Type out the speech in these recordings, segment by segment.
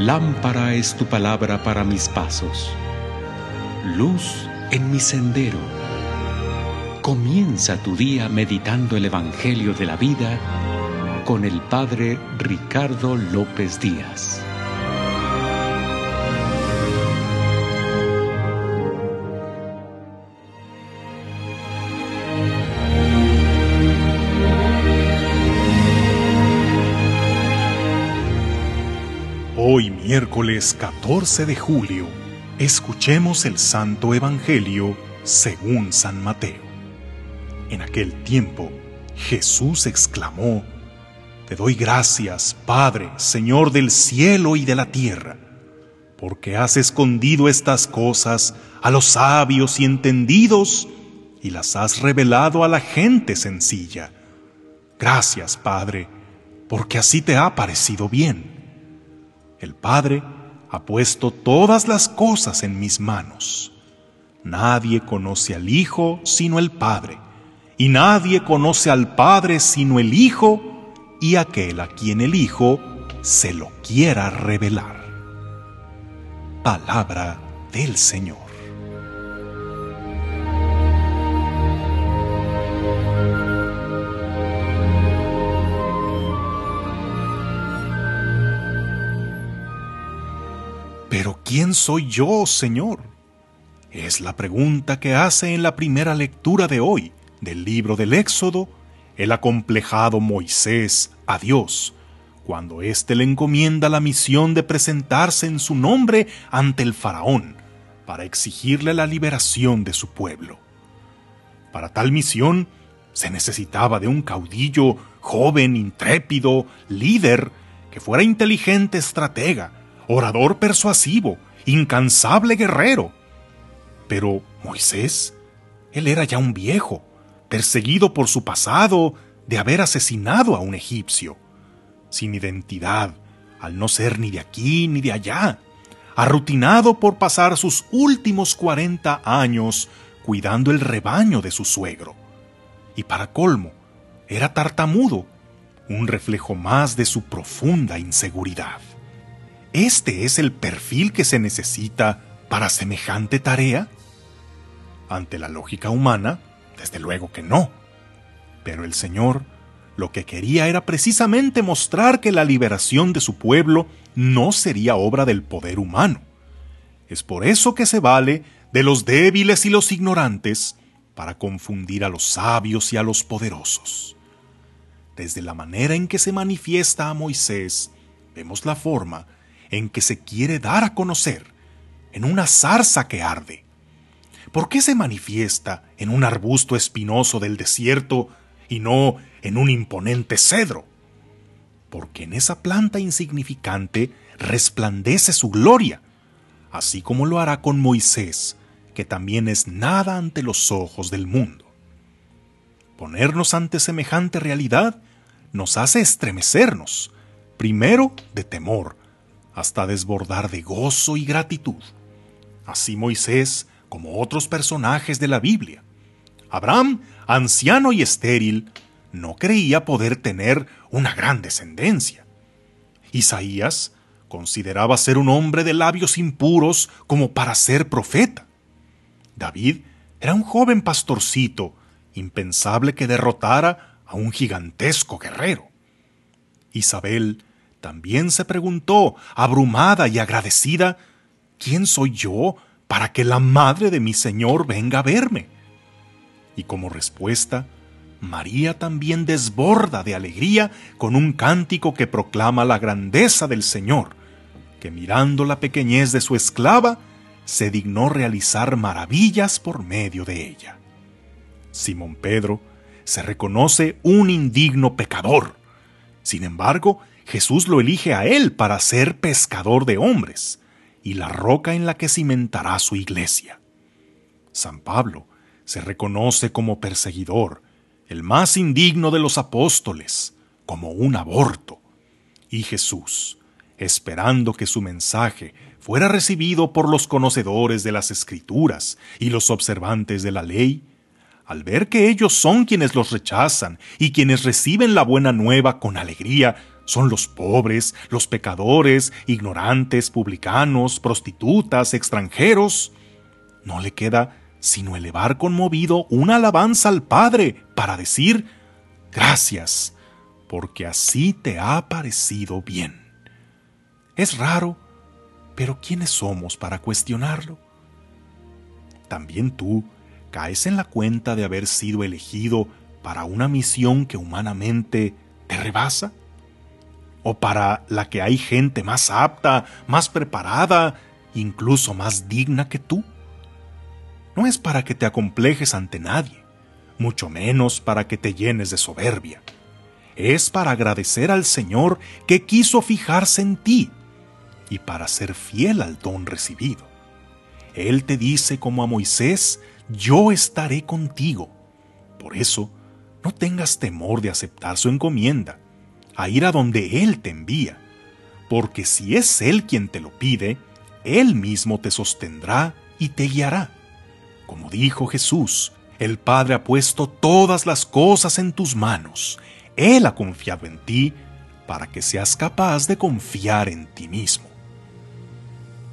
Lámpara es tu palabra para mis pasos, luz en mi sendero. Comienza tu día meditando el Evangelio de la vida con el Padre Ricardo López Díaz. Hoy miércoles 14 de julio, escuchemos el Santo Evangelio según San Mateo. En aquel tiempo, Jesús exclamó, Te doy gracias, Padre, Señor del cielo y de la tierra, porque has escondido estas cosas a los sabios y entendidos y las has revelado a la gente sencilla. Gracias, Padre, porque así te ha parecido bien. El Padre ha puesto todas las cosas en mis manos. Nadie conoce al Hijo sino el Padre, y nadie conoce al Padre sino el Hijo y aquel a quien el Hijo se lo quiera revelar. Palabra del Señor. Pero ¿quién soy yo, Señor? Es la pregunta que hace en la primera lectura de hoy del libro del Éxodo el acomplejado Moisés a Dios, cuando éste le encomienda la misión de presentarse en su nombre ante el faraón para exigirle la liberación de su pueblo. Para tal misión se necesitaba de un caudillo joven, intrépido, líder, que fuera inteligente estratega, orador persuasivo, incansable guerrero. Pero Moisés, él era ya un viejo, perseguido por su pasado de haber asesinado a un egipcio, sin identidad, al no ser ni de aquí ni de allá, arrutinado por pasar sus últimos 40 años cuidando el rebaño de su suegro. Y para colmo, era tartamudo, un reflejo más de su profunda inseguridad. ¿Este es el perfil que se necesita para semejante tarea? Ante la lógica humana, desde luego que no. Pero el Señor lo que quería era precisamente mostrar que la liberación de su pueblo no sería obra del poder humano. Es por eso que se vale de los débiles y los ignorantes para confundir a los sabios y a los poderosos. Desde la manera en que se manifiesta a Moisés, vemos la forma en que se quiere dar a conocer, en una zarza que arde. ¿Por qué se manifiesta en un arbusto espinoso del desierto y no en un imponente cedro? Porque en esa planta insignificante resplandece su gloria, así como lo hará con Moisés, que también es nada ante los ojos del mundo. Ponernos ante semejante realidad nos hace estremecernos, primero de temor, hasta desbordar de gozo y gratitud. Así Moisés como otros personajes de la Biblia. Abraham, anciano y estéril, no creía poder tener una gran descendencia. Isaías consideraba ser un hombre de labios impuros como para ser profeta. David era un joven pastorcito, impensable que derrotara a un gigantesco guerrero. Isabel también se preguntó, abrumada y agradecida, ¿quién soy yo para que la madre de mi Señor venga a verme? Y como respuesta, María también desborda de alegría con un cántico que proclama la grandeza del Señor, que mirando la pequeñez de su esclava, se dignó realizar maravillas por medio de ella. Simón Pedro se reconoce un indigno pecador. Sin embargo, Jesús lo elige a él para ser pescador de hombres y la roca en la que cimentará su iglesia. San Pablo se reconoce como perseguidor, el más indigno de los apóstoles, como un aborto. Y Jesús, esperando que su mensaje fuera recibido por los conocedores de las escrituras y los observantes de la ley, al ver que ellos son quienes los rechazan y quienes reciben la buena nueva con alegría, son los pobres, los pecadores, ignorantes, publicanos, prostitutas, extranjeros, no le queda sino elevar conmovido una alabanza al Padre para decir, gracias, porque así te ha parecido bien. Es raro, pero ¿quiénes somos para cuestionarlo? También tú caes en la cuenta de haber sido elegido para una misión que humanamente te rebasa? ¿O para la que hay gente más apta, más preparada, incluso más digna que tú? no es para que te acomplejes ante nadie, mucho menos para que te llenes de soberbia. Es para agradecer al Señor que quiso fijarse en ti y para ser fiel al don recibido. Él te dice como a Moisés, yo estaré contigo. Por eso, no tengas temor de aceptar su encomienda, a ir a donde Él te envía, porque si es Él quien te lo pide, Él mismo te sostendrá y te guiará. Como dijo Jesús, el Padre ha puesto todas las cosas en tus manos. Él ha confiado en ti para que seas capaz de confiar en ti mismo.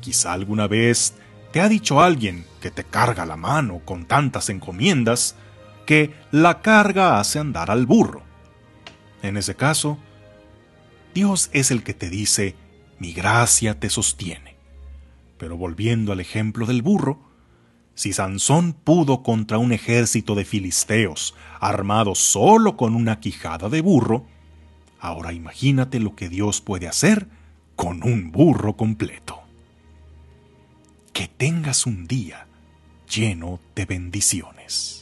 Quizá alguna vez te ha dicho alguien que te carga la mano con tantas encomiendas que la carga hace andar al burro. En ese caso, Dios es el que te dice, mi gracia te sostiene. Pero volviendo al ejemplo del burro, si Sansón pudo contra un ejército de filisteos armado solo con una quijada de burro, ahora imagínate lo que Dios puede hacer con un burro completo. Que tengas un día lleno de bendiciones.